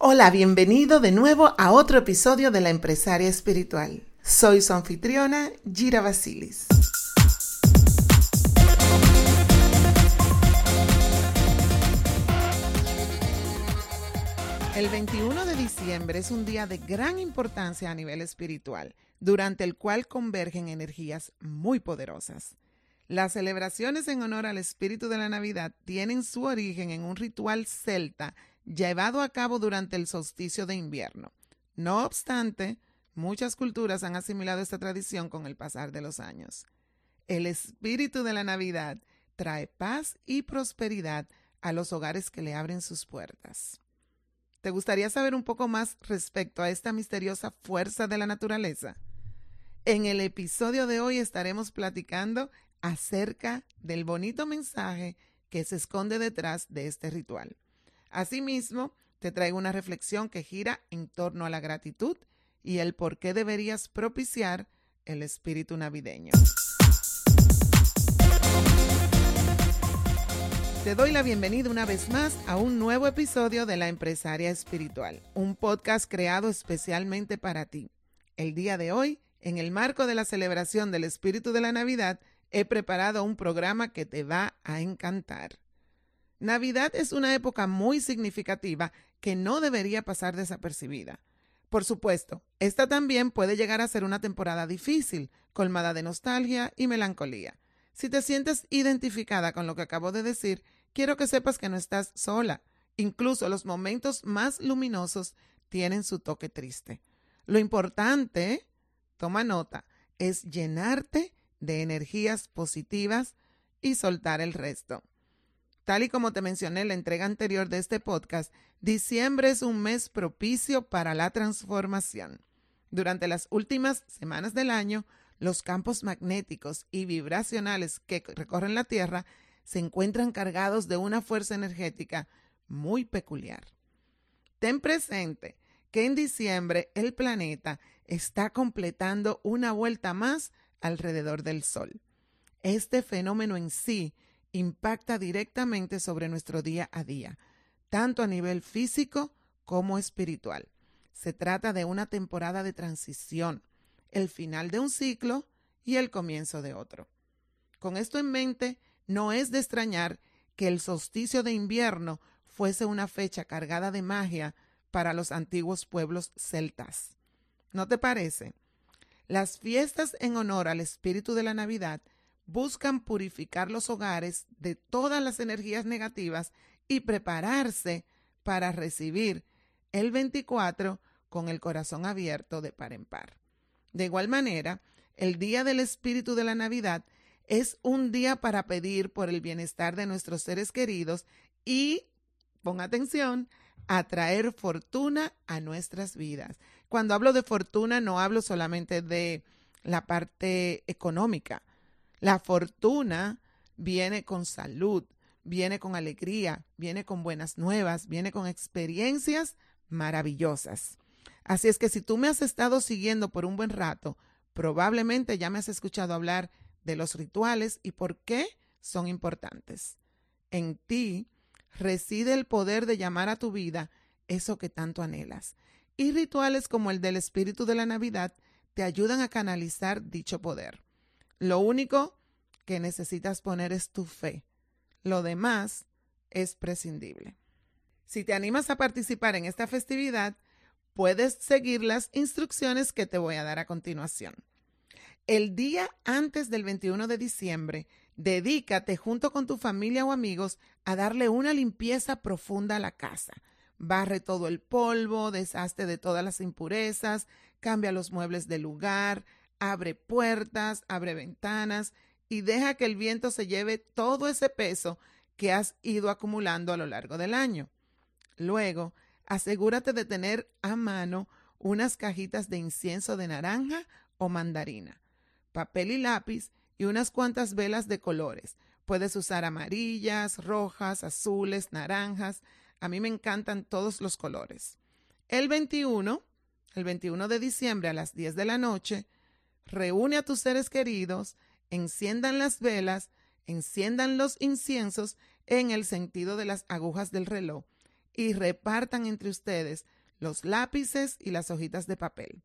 Hola, bienvenido de nuevo a otro episodio de La Empresaria Espiritual. Soy su anfitriona, Gira Basilis. El 21 de diciembre es un día de gran importancia a nivel espiritual, durante el cual convergen energías muy poderosas. Las celebraciones en honor al espíritu de la Navidad tienen su origen en un ritual celta llevado a cabo durante el solsticio de invierno. No obstante, muchas culturas han asimilado esta tradición con el pasar de los años. El espíritu de la Navidad trae paz y prosperidad a los hogares que le abren sus puertas. ¿Te gustaría saber un poco más respecto a esta misteriosa fuerza de la naturaleza? En el episodio de hoy estaremos platicando acerca del bonito mensaje que se esconde detrás de este ritual. Asimismo, te traigo una reflexión que gira en torno a la gratitud y el por qué deberías propiciar el espíritu navideño. Te doy la bienvenida una vez más a un nuevo episodio de La Empresaria Espiritual, un podcast creado especialmente para ti. El día de hoy, en el marco de la celebración del espíritu de la Navidad, he preparado un programa que te va a encantar. Navidad es una época muy significativa que no debería pasar desapercibida. Por supuesto, esta también puede llegar a ser una temporada difícil, colmada de nostalgia y melancolía. Si te sientes identificada con lo que acabo de decir, quiero que sepas que no estás sola. Incluso los momentos más luminosos tienen su toque triste. Lo importante, toma nota, es llenarte de energías positivas y soltar el resto. Tal y como te mencioné en la entrega anterior de este podcast, diciembre es un mes propicio para la transformación. Durante las últimas semanas del año, los campos magnéticos y vibracionales que recorren la Tierra se encuentran cargados de una fuerza energética muy peculiar. Ten presente que en diciembre el planeta está completando una vuelta más alrededor del Sol. Este fenómeno en sí impacta directamente sobre nuestro día a día, tanto a nivel físico como espiritual. Se trata de una temporada de transición, el final de un ciclo y el comienzo de otro. Con esto en mente, no es de extrañar que el solsticio de invierno fuese una fecha cargada de magia para los antiguos pueblos celtas. ¿No te parece? Las fiestas en honor al espíritu de la Navidad buscan purificar los hogares de todas las energías negativas y prepararse para recibir el 24 con el corazón abierto de par en par. De igual manera, el día del espíritu de la Navidad es un día para pedir por el bienestar de nuestros seres queridos y, pon atención, atraer fortuna a nuestras vidas. Cuando hablo de fortuna no hablo solamente de la parte económica, la fortuna viene con salud, viene con alegría, viene con buenas nuevas, viene con experiencias maravillosas. Así es que si tú me has estado siguiendo por un buen rato, probablemente ya me has escuchado hablar de los rituales y por qué son importantes. En ti reside el poder de llamar a tu vida eso que tanto anhelas. Y rituales como el del espíritu de la Navidad te ayudan a canalizar dicho poder. Lo único que necesitas poner es tu fe. Lo demás es prescindible. Si te animas a participar en esta festividad, puedes seguir las instrucciones que te voy a dar a continuación. El día antes del 21 de diciembre, dedícate junto con tu familia o amigos a darle una limpieza profunda a la casa. Barre todo el polvo, deshazte de todas las impurezas, cambia los muebles del lugar, abre puertas, abre ventanas y deja que el viento se lleve todo ese peso que has ido acumulando a lo largo del año. Luego, asegúrate de tener a mano unas cajitas de incienso de naranja o mandarina, papel y lápiz y unas cuantas velas de colores. Puedes usar amarillas, rojas, azules, naranjas. A mí me encantan todos los colores. El 21, el 21 de diciembre a las 10 de la noche, reúne a tus seres queridos, enciendan las velas, enciendan los inciensos en el sentido de las agujas del reloj y repartan entre ustedes los lápices y las hojitas de papel.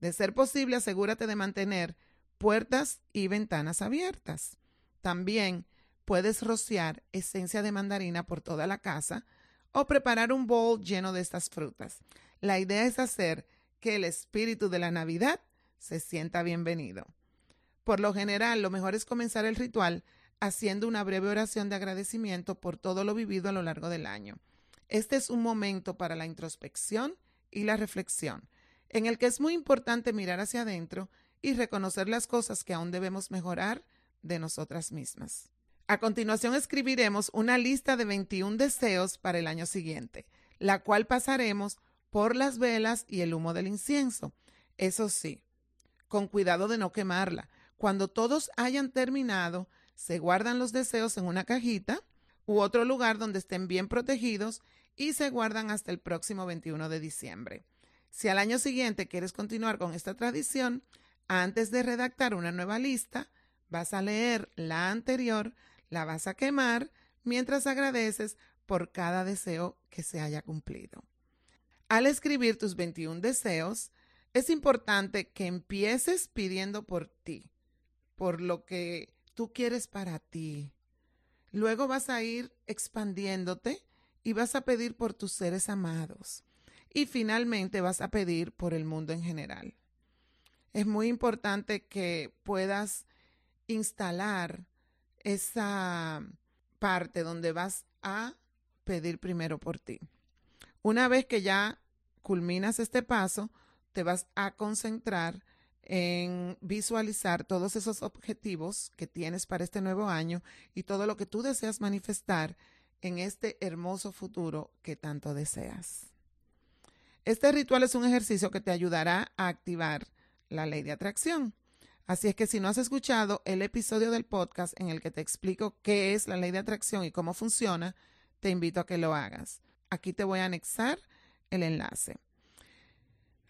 De ser posible, asegúrate de mantener puertas y ventanas abiertas. También puedes rociar esencia de mandarina por toda la casa o preparar un bowl lleno de estas frutas. La idea es hacer que el espíritu de la Navidad se sienta bienvenido. Por lo general, lo mejor es comenzar el ritual haciendo una breve oración de agradecimiento por todo lo vivido a lo largo del año. Este es un momento para la introspección y la reflexión, en el que es muy importante mirar hacia adentro y reconocer las cosas que aún debemos mejorar de nosotras mismas. A continuación escribiremos una lista de 21 deseos para el año siguiente, la cual pasaremos por las velas y el humo del incienso. Eso sí, con cuidado de no quemarla. Cuando todos hayan terminado, se guardan los deseos en una cajita u otro lugar donde estén bien protegidos y se guardan hasta el próximo 21 de diciembre. Si al año siguiente quieres continuar con esta tradición, antes de redactar una nueva lista, vas a leer la anterior, la vas a quemar mientras agradeces por cada deseo que se haya cumplido. Al escribir tus 21 deseos, es importante que empieces pidiendo por ti, por lo que tú quieres para ti. Luego vas a ir expandiéndote y vas a pedir por tus seres amados. Y finalmente vas a pedir por el mundo en general. Es muy importante que puedas instalar esa parte donde vas a pedir primero por ti. Una vez que ya culminas este paso, te vas a concentrar en visualizar todos esos objetivos que tienes para este nuevo año y todo lo que tú deseas manifestar en este hermoso futuro que tanto deseas. Este ritual es un ejercicio que te ayudará a activar la ley de atracción. Así es que si no has escuchado el episodio del podcast en el que te explico qué es la ley de atracción y cómo funciona, te invito a que lo hagas. Aquí te voy a anexar el enlace.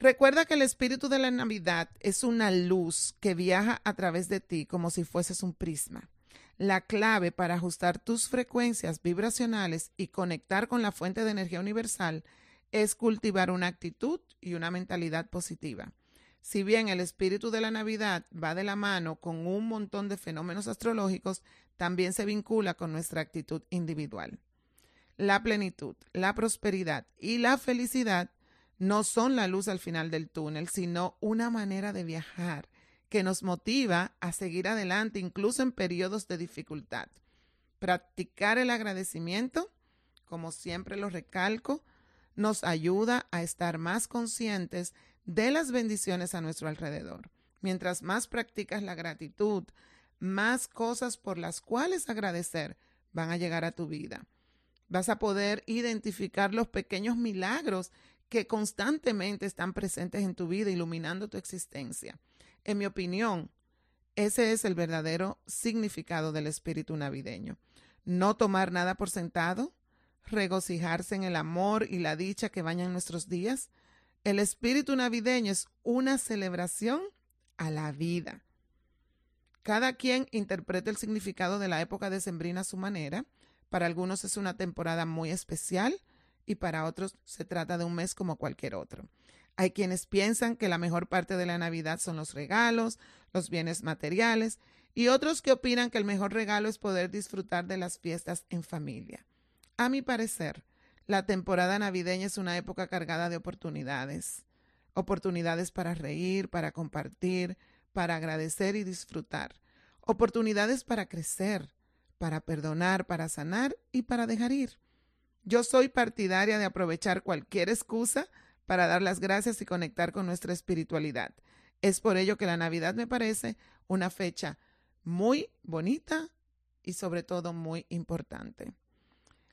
Recuerda que el espíritu de la Navidad es una luz que viaja a través de ti como si fueses un prisma. La clave para ajustar tus frecuencias vibracionales y conectar con la fuente de energía universal es cultivar una actitud y una mentalidad positiva. Si bien el espíritu de la Navidad va de la mano con un montón de fenómenos astrológicos, también se vincula con nuestra actitud individual. La plenitud, la prosperidad y la felicidad no son la luz al final del túnel, sino una manera de viajar que nos motiva a seguir adelante incluso en periodos de dificultad. Practicar el agradecimiento, como siempre lo recalco, nos ayuda a estar más conscientes de las bendiciones a nuestro alrededor. Mientras más practicas la gratitud, más cosas por las cuales agradecer van a llegar a tu vida. Vas a poder identificar los pequeños milagros que constantemente están presentes en tu vida, iluminando tu existencia. En mi opinión, ese es el verdadero significado del espíritu navideño. No tomar nada por sentado, regocijarse en el amor y la dicha que bañan nuestros días. El espíritu navideño es una celebración a la vida. Cada quien interpreta el significado de la época decembrina a su manera. Para algunos es una temporada muy especial y para otros se trata de un mes como cualquier otro. Hay quienes piensan que la mejor parte de la Navidad son los regalos, los bienes materiales, y otros que opinan que el mejor regalo es poder disfrutar de las fiestas en familia. A mi parecer, la temporada navideña es una época cargada de oportunidades. Oportunidades para reír, para compartir, para agradecer y disfrutar. Oportunidades para crecer, para perdonar, para sanar y para dejar ir. Yo soy partidaria de aprovechar cualquier excusa para dar las gracias y conectar con nuestra espiritualidad. Es por ello que la Navidad me parece una fecha muy bonita y sobre todo muy importante.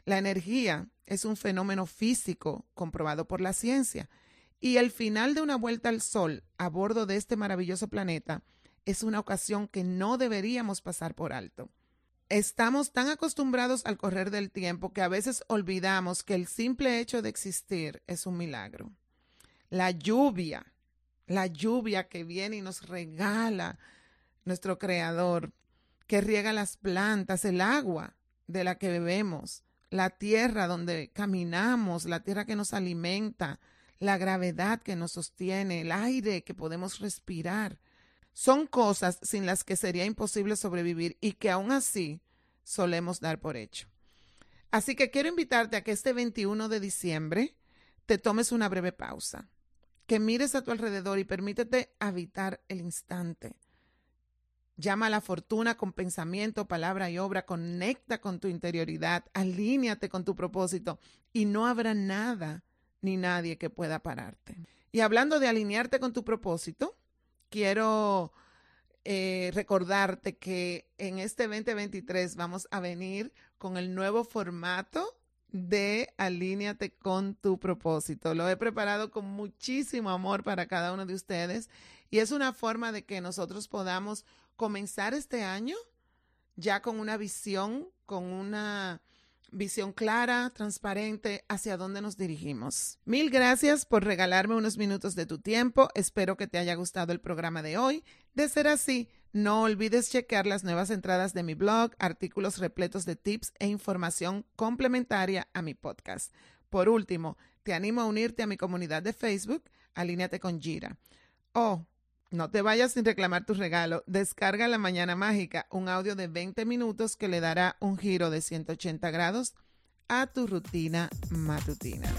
La energía es un fenómeno físico comprobado por la ciencia y el final de una vuelta al Sol a bordo de este maravilloso planeta es una ocasión que no deberíamos pasar por alto. Estamos tan acostumbrados al correr del tiempo que a veces olvidamos que el simple hecho de existir es un milagro. La lluvia, la lluvia que viene y nos regala nuestro Creador, que riega las plantas, el agua de la que bebemos, la tierra donde caminamos, la tierra que nos alimenta, la gravedad que nos sostiene, el aire que podemos respirar. Son cosas sin las que sería imposible sobrevivir y que aún así solemos dar por hecho. Así que quiero invitarte a que este 21 de diciembre te tomes una breve pausa, que mires a tu alrededor y permítete habitar el instante. Llama a la fortuna con pensamiento, palabra y obra, conecta con tu interioridad, alíñate con tu propósito y no habrá nada ni nadie que pueda pararte. Y hablando de alinearte con tu propósito, quiero eh, recordarte que en este 2023 vamos a venir con el nuevo formato de Alíneate con tu propósito. Lo he preparado con muchísimo amor para cada uno de ustedes y es una forma de que nosotros podamos comenzar este año ya con una visión, con una visión clara, transparente hacia dónde nos dirigimos. Mil gracias por regalarme unos minutos de tu tiempo. Espero que te haya gustado el programa de hoy. De ser así, no olvides chequear las nuevas entradas de mi blog, artículos repletos de tips e información complementaria a mi podcast. Por último, te animo a unirte a mi comunidad de Facebook, Alíneate con Gira. Oh, no te vayas sin reclamar tu regalo. Descarga La Mañana Mágica, un audio de 20 minutos que le dará un giro de 180 grados a tu rutina matutina.